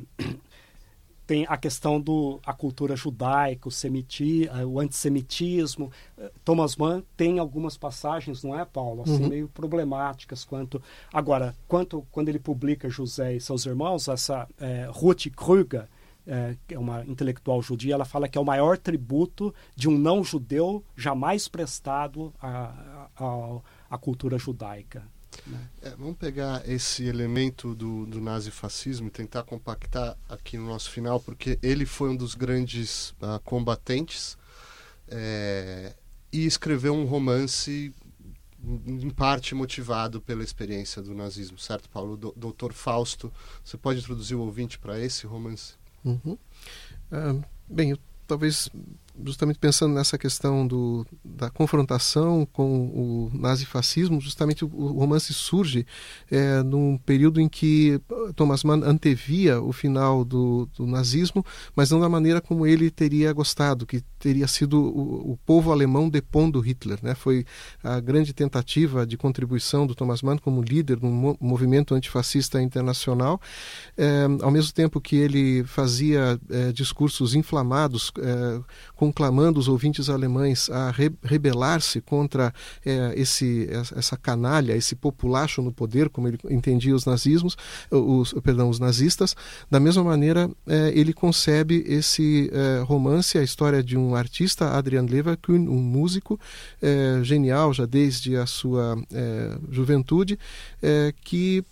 tem a questão do a cultura judaica, o, semiti, é, o antissemitismo. É, Thomas Mann tem algumas passagens, não é, Paulo, assim, uhum. meio problemáticas quanto agora, quanto quando ele publica José e seus irmãos, essa é, Ruth Krüger, é, é uma intelectual judia, ela fala que é o maior tributo de um não judeu jamais prestado à, à, à cultura judaica. É, vamos pegar esse elemento do, do nazifascismo e tentar compactar aqui no nosso final, porque ele foi um dos grandes uh, combatentes é, e escreveu um romance em parte motivado pela experiência do nazismo, certo, Paulo? Do, Doutor Fausto, você pode introduzir o ouvinte para esse romance? Uhum. Uh, bem, eu, talvez justamente pensando nessa questão do, da confrontação com o nazifascismo, justamente o, o romance surge é, num período em que Thomas Mann antevia o final do, do, nazismo, mas não da maneira como ele teria gostado, que teria sido o, o, povo alemão depondo Hitler. Né? Foi a grande tentativa de contribuição do Thomas Mann como líder de um movimento antifascista internacional, é, ao mesmo tempo que ele fazia é, discursos inflamados com conclamando os ouvintes alemães a re rebelar-se contra é, esse, essa canalha, esse populacho no poder, como ele entendia os nazismos, os, perdão, os nazistas. Da mesma maneira, é, ele concebe esse é, romance, a história de um artista, Adrian Leverkuhn, um músico genial já desde a sua juventude, que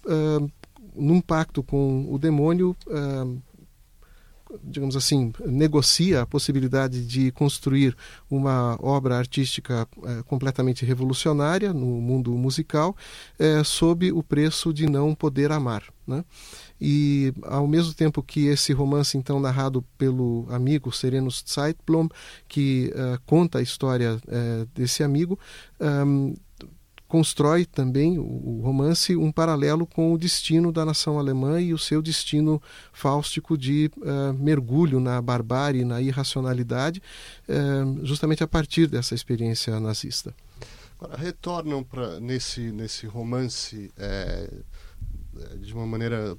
num pacto com o demônio digamos assim, negocia a possibilidade de construir uma obra artística é, completamente revolucionária no mundo musical, é, sob o preço de não poder amar. Né? E ao mesmo tempo que esse romance, então, narrado pelo amigo Serenus Zeitblom, que uh, conta a história desse amigo, constrói também o, romance um paralelo com o destino da nação alemã e o seu destino fáustico de uh, mergulho na barbárie, na irracionalidade, uh, justamente a partir dessa experiência nazista. Agora, retornam para nesse nesse romance é, de uma maneira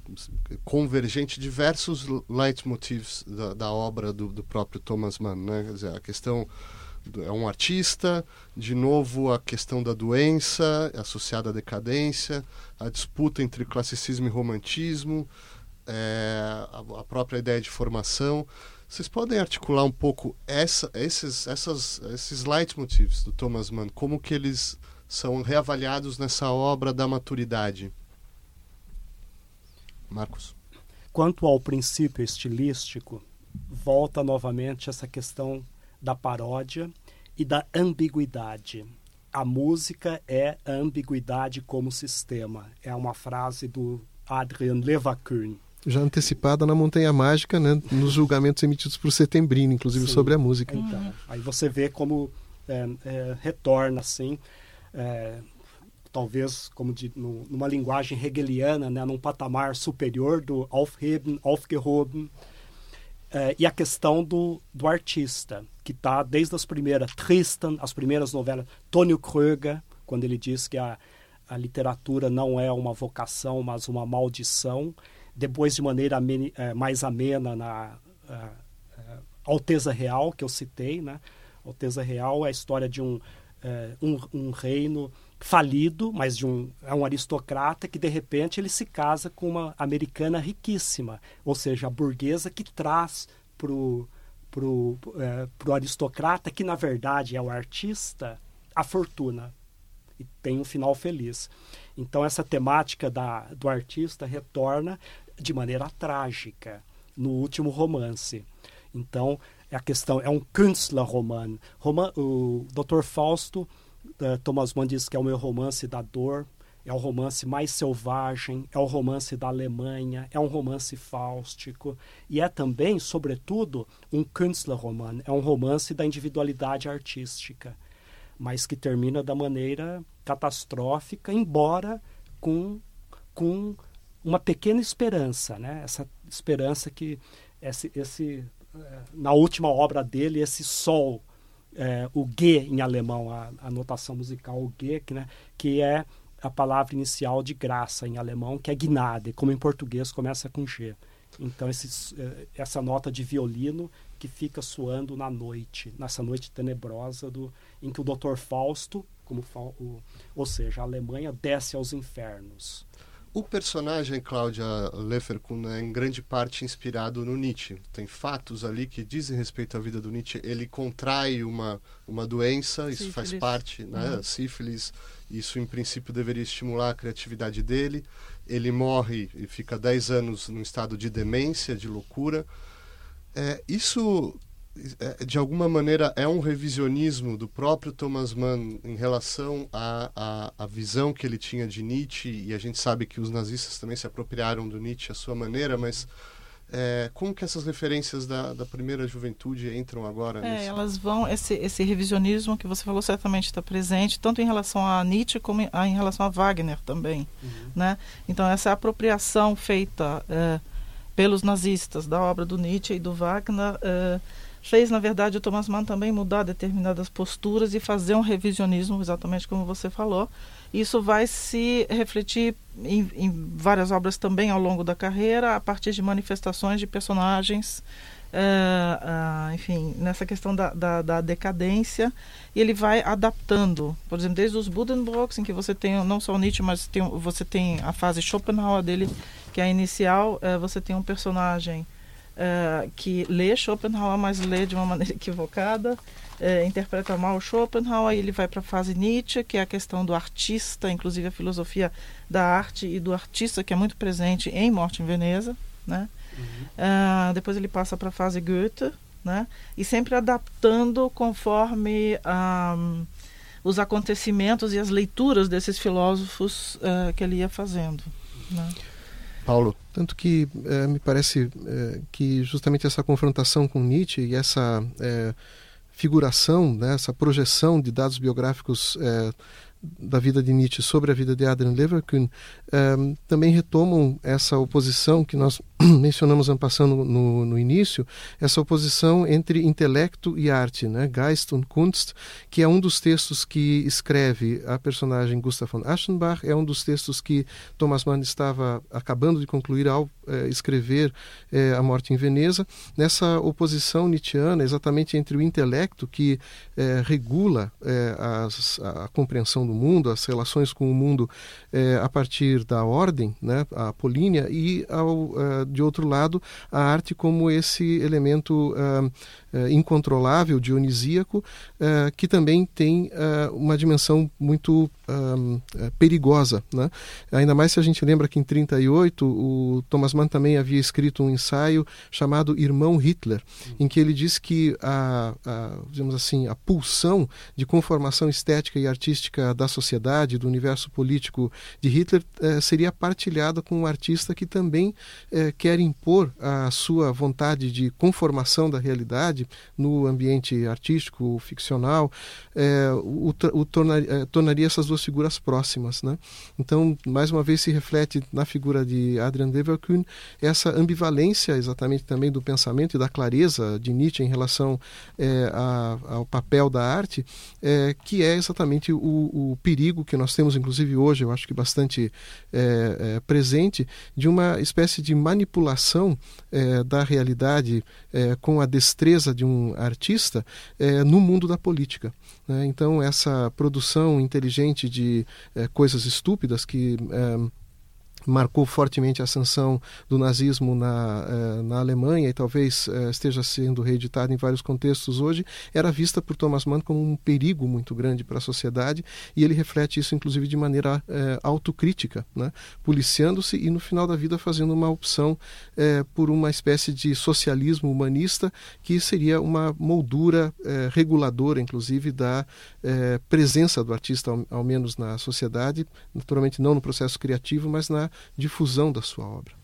convergente diversos leitmotivs da, da obra do, do próprio Thomas Mann, né? Quer dizer, a questão é um artista, de novo a questão da doença associada à decadência, a disputa entre classicismo e romantismo, é, a, própria ideia de formação. Vocês podem articular um pouco essa, esses, essas, esses leitmotivs do Thomas Mann, como que eles são reavaliados nessa obra da maturidade? Marcos. Quanto ao princípio estilístico, volta novamente essa questão da paródia e da ambiguidade. A música é a ambiguidade como sistema. É uma frase do Adrian Levaquin. Já antecipada na Montanha Mágica, né, nos julgamentos emitidos por Setembrino, inclusive Sim. sobre a música. Então, aí você vê como é, é, retorna, assim, é, talvez como de, no, numa linguagem hegeliana, né, num patamar superior do Aufheben, Aufgehoben, é, e a questão do, do artista, que está desde as primeiras, Tristan, as primeiras novelas, Tônio Kröger, quando ele diz que a, a literatura não é uma vocação, mas uma maldição, depois de maneira amene, é, mais amena na é, Alteza Real, que eu citei, né? Alteza Real é a história de um, um, um reino falido, mas de um, é um aristocrata que de repente ele se casa com uma americana riquíssima, ou seja, a burguesa que traz pro pro, é, pro aristocrata que na verdade é o artista a fortuna e tem um final feliz. Então essa temática da, do artista retorna de maneira trágica no último romance. Então a questão é um Künstlerroman. Roman, o Dr. Fausto uh, Thomas Mann diz que é o meu romance da dor, é o romance mais selvagem, é o romance da Alemanha, é um romance fáustico e é também, sobretudo, um Künstlerroman, é um romance da individualidade artística, mas que termina da maneira catastrófica, embora com, com uma pequena esperança, né? Essa esperança que esse, esse eh, na última obra dele esse sol é, o G em alemão, a, a notação musical, o G, que, né, que é a palavra inicial de graça em alemão, que é Gnade, como em português começa com G. Então, esse, é, essa nota de violino que fica soando na noite, nessa noite tenebrosa do, em que o Dr. Fausto, como o, ou seja, a Alemanha desce aos infernos. O personagem Cláudia Leferkuhn é em grande parte inspirado no Nietzsche. Tem fatos ali que dizem respeito à vida do Nietzsche. Ele contrai uma, uma doença, sífilis. isso faz parte, né? Uhum. Sífilis. Isso, em princípio, deveria estimular a criatividade dele. Ele morre e fica 10 anos num estado de demência, de loucura. É, isso de alguma maneira é um revisionismo do próprio Thomas Mann em relação à, à, à, visão que ele tinha de Nietzsche e a gente sabe que os nazistas também se apropriaram do Nietzsche à sua maneira, mas é, como que essas referências da, da primeira juventude entram agora? É, elas vão esse, esse revisionismo que você falou certamente está presente tanto em relação a Nietzsche como em, em relação a Wagner também, uhum. né? Então essa apropriação feita é, pelos nazistas da obra do Nietzsche e do Wagner é, fez, na verdade, o Thomas Mann também mudar determinadas posturas e fazer um revisionismo, exatamente como você falou. Isso vai se refletir em, em várias obras também ao longo da carreira, a partir de manifestações de personagens Uh, uh, enfim, nessa questão da, da, da, decadência, e ele vai adaptando, por exemplo, desde os Buddenbrooks, em que você tem não só o Nietzsche, mas tem, você tem a fase Schopenhauer dele, que é a inicial, uh, você tem um personagem que lê Schopenhauer, mas lê de uma maneira equivocada, interpreta mal Schopenhauer, e ele vai para a fase Nietzsche, que é a questão do artista, inclusive a filosofia da arte e do artista, que é muito presente em Morte em Veneza, né? Uhum. Uh, depois ele passa para a fase Goethe, né? E sempre adaptando conforme um, ah, os acontecimentos e as leituras desses filósofos uh, que ele ia fazendo. Né? Paulo. Tanto que eh, me parece eh, que justamente essa confrontação com Nietzsche e essa eh, figuração, né, essa projeção de dados biográficos da vida de Nietzsche sobre a vida de Adrian Leverkühn um, também retomam essa oposição que nós mencionamos passando no, no, início, essa oposição entre intelecto e arte, né? Geist und Kunst, que é um dos textos que escreve a personagem Gustav von Aschenbach, é um dos textos que Thomas Mann estava acabando de concluir ao eh, escrever eh, A Morte em Veneza, nessa oposição nietzschiana exatamente entre o intelecto que eh, regula as, a compreensão do mundo, as relações com o mundo a partir da ordem, né, a polínia, e, ao, de outro lado, a arte como esse elemento uh, uh, incontrolável, dionisíaco, que também tem uma dimensão muito perigosa. Né? Ainda mais se a gente lembra que em 38 o Thomas Mann também havia escrito um ensaio chamado Irmão Hitler, em que ele diz que a, a digamos assim, a pulsão de conformação estética e artística da sociedade, do universo político de Hitler, seria partilhada com um artista que também quer impor a sua vontade de conformação da realidade no ambiente artístico, ficcional, eh, o, o tornar, eh, tornaria essas duas figuras próximas. Né? Então, mais uma vez, se reflete na figura de Adrian Deverkuhn essa ambivalência exatamente também do pensamento e da clareza de Nietzsche em relação a, ao papel da arte, que é exatamente o, o, perigo que nós temos, inclusive hoje, eu acho que bastante é, é, presente de uma espécie de manipulação é, da realidade é, com a destreza de um artista é, no mundo da política. Né? Então, essa produção inteligente de é, coisas estúpidas que marcou fortemente a ascensão do nazismo na, eh, na Alemanha e talvez eh, esteja sendo reeditado em vários contextos hoje, era vista por Thomas Mann como um perigo muito grande para a sociedade e ele reflete isso inclusive de maneira eh, autocrítica, né? policiando-se e no final da vida fazendo uma opção por uma espécie de socialismo humanista que seria uma moldura reguladora inclusive da presença do artista ao, ao menos na sociedade, naturalmente não no processo criativo, mas na difusão da sua obra.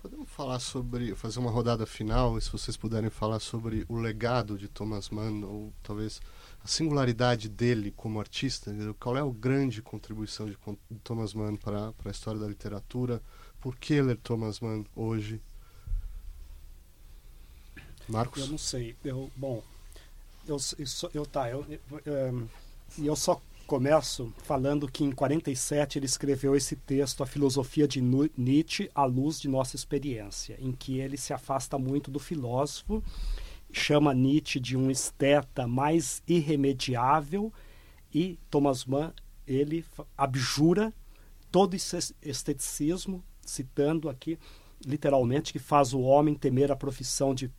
Podemos falar sobre, fazer uma rodada final, se vocês puderem falar sobre o legado de Thomas Mann, ou talvez a singularidade dele como artista, qual é a grande contribuição de Thomas Mann para, para a história da literatura, por que ler Thomas Mann hoje? Marcos? Eu não sei, eu, bom, eu, eu, eu tá, eu, eu, eu só começo falando que em 47 ele escreveu esse texto, A Filosofia de Nietzsche à luz de nossa experiência, em que ele se afasta muito do filósofo, chama Nietzsche de um esteta mais irremediável e Thomas Mann ele abjura todo esse esteticismo, citando aqui literalmente que faz o homem temer a profissão de,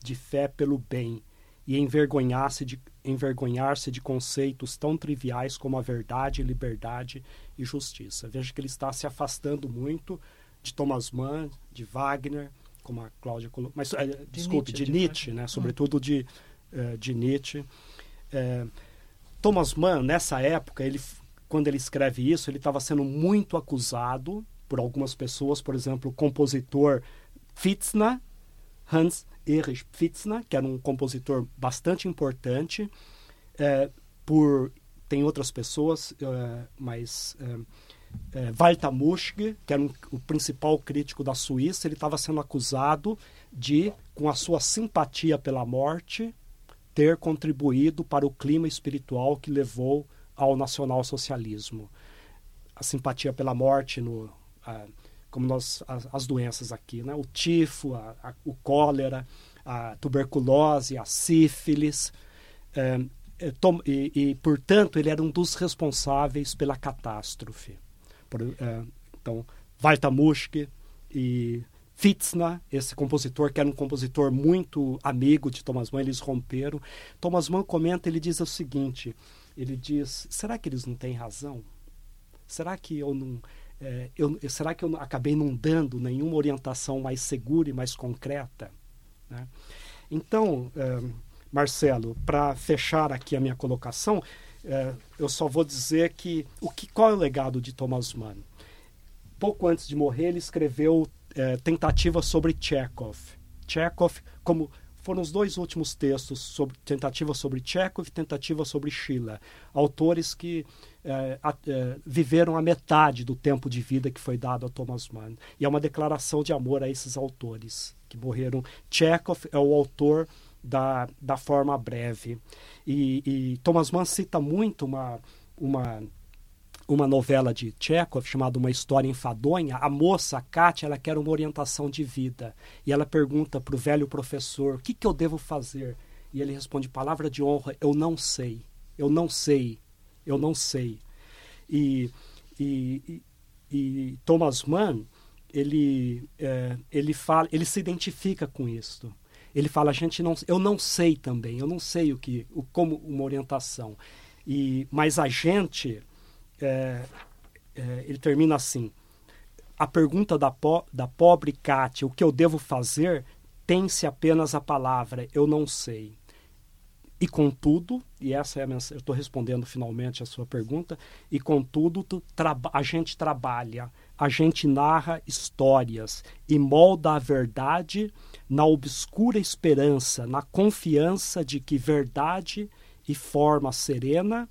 de fé pelo bem e envergonhar-se de, envergonhar-se de conceitos tão triviais como a verdade, liberdade e justiça. Veja que ele está se afastando muito de Thomas Mann, de Wagner, como a Cláudia colocou, mas é, de desculpe, Nietzsche, de, de Nietzsche, né? sobretudo de, uh, de Nietzsche. Uh, Thomas Mann, nessa época, ele, quando ele escreve isso, ele estava sendo muito acusado por algumas pessoas, por exemplo, o compositor Fitzner, Hans Erich Pfitzner, que era um compositor bastante importante, é, por tem outras pessoas, é, mas é, é, Walter Muschke, que era um, o principal crítico da Suíça, ele estava sendo acusado de, com a sua simpatia pela morte, ter contribuído para o clima espiritual que levou ao nacionalsocialismo. A simpatia pela morte, no, como nós, as, as, doenças aqui, né? o tifo, a, a, o cólera, a tuberculose, a sífilis. É, é e, e, portanto, ele era um dos responsáveis pela catástrofe. Por, é, então, Walter Muschke e Fitzner, esse compositor, que era um compositor muito amigo de Thomas Mann, eles romperam. Thomas Mann comenta, ele diz o seguinte, ele diz, será que eles não têm razão? Será que eu não... É, eu, será que eu acabei não dando nenhuma orientação mais segura e mais concreta? Né? Então, é, Marcelo, para fechar aqui a minha colocação, é, eu só vou dizer que, o que qual é o legado de Thomas Mann? Pouco antes de morrer, ele escreveu Tentativa sobre Chekhov. Chekhov, como foram os dois últimos textos sobre tentativa sobre Chekhov e tentativa sobre Schiller, autores que é, a, é, viveram a metade do tempo de vida que foi dado a Thomas Mann. E é uma declaração de amor a esses autores que morreram. Chekhov é o autor da, da forma breve. E, e Thomas Mann cita muito uma, uma, uma novela de Chekhov chamada Uma História Enfadonha. A moça, a Kátia, ela quer uma orientação de vida. E ela pergunta para o velho professor, o que, que eu devo fazer? E ele responde, palavra de honra, eu não sei. Eu não sei. Eu não sei. E, e, e, e Thomas Mann, ele, é, ele, fala, ele se identifica com isso ele fala a gente não eu não sei também eu não sei o que o, como uma orientação e mas a gente é, é, ele termina assim. A pergunta da, po, da pobre Kátia o que eu devo fazer? Tem-se apenas a palavra eu não sei. E contudo, e essa é a mensagem, eu estou respondendo finalmente a sua pergunta, e contudo, tu, a gente trabalha, a gente narra histórias e molda a verdade na obscura esperança, na confiança de que verdade e forma serena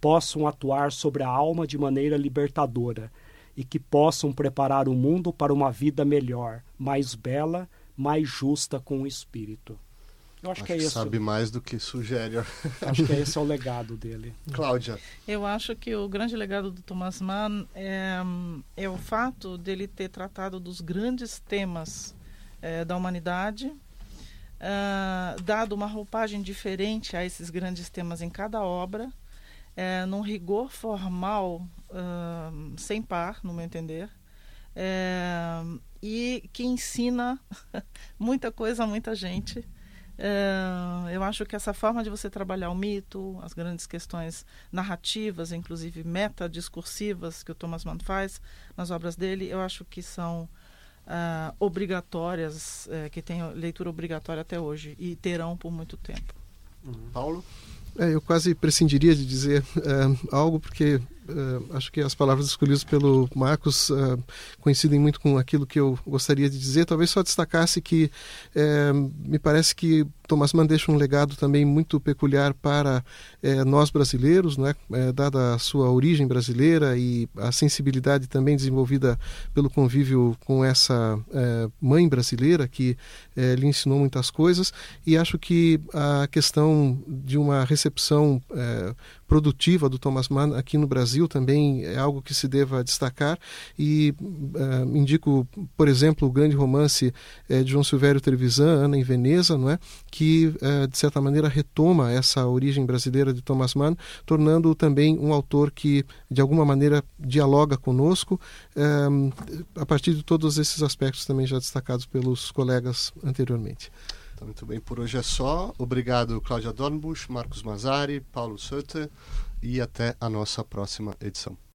possam atuar sobre a alma de maneira libertadora e que possam preparar o mundo para uma vida melhor, mais bela, mais justa com o espírito. Eu acho, acho que é isso. Sabe mais do que sugere. Acho que esse é o legado dele. Cláudia. Eu acho que o grande legado do Thomas Mann é, é o fato dele ter tratado dos grandes temas é, da humanidade, uh, dado uma roupagem diferente a esses grandes temas em cada obra, é, num rigor formal uh, sem par, no meu entender, é, e que ensina muita coisa a muita gente. É, eu acho que essa forma de você trabalhar o mito, as grandes questões narrativas, inclusive metadiscursivas, que o Thomas Mann faz nas obras dele, eu acho que são uh, obrigatórias, uh, que têm leitura obrigatória até hoje e terão por muito tempo. Uhum. Paulo? É, eu quase prescindiria de dizer uh, algo, porque uh, acho que as palavras escolhidas pelo Marcos uh, coincidem muito com aquilo que eu gostaria de dizer. Talvez só destacasse que me parece que Thomas Mann deixa um legado também muito peculiar para nós brasileiros, né? Dada a sua origem brasileira e a sensibilidade também desenvolvida pelo convívio com essa mãe brasileira que lhe ensinou muitas coisas. E acho que a questão de uma recepção produtiva do Thomas Mann aqui no Brasil também é algo que se deva destacar. E indico, por exemplo, o grande romance de João Silvério Trevisan, Ana em Veneza, não é? que, eh, de certa maneira, retoma essa origem brasileira de Thomas Mann, tornando-o também um autor que, de alguma maneira, dialoga conosco, a partir de todos esses aspectos também já destacados pelos colegas anteriormente. Tá muito bem, por hoje é só. Obrigado, Cláudia Dornbusch, Marcos Mazari, Paulo Sutter e até a nossa próxima edição.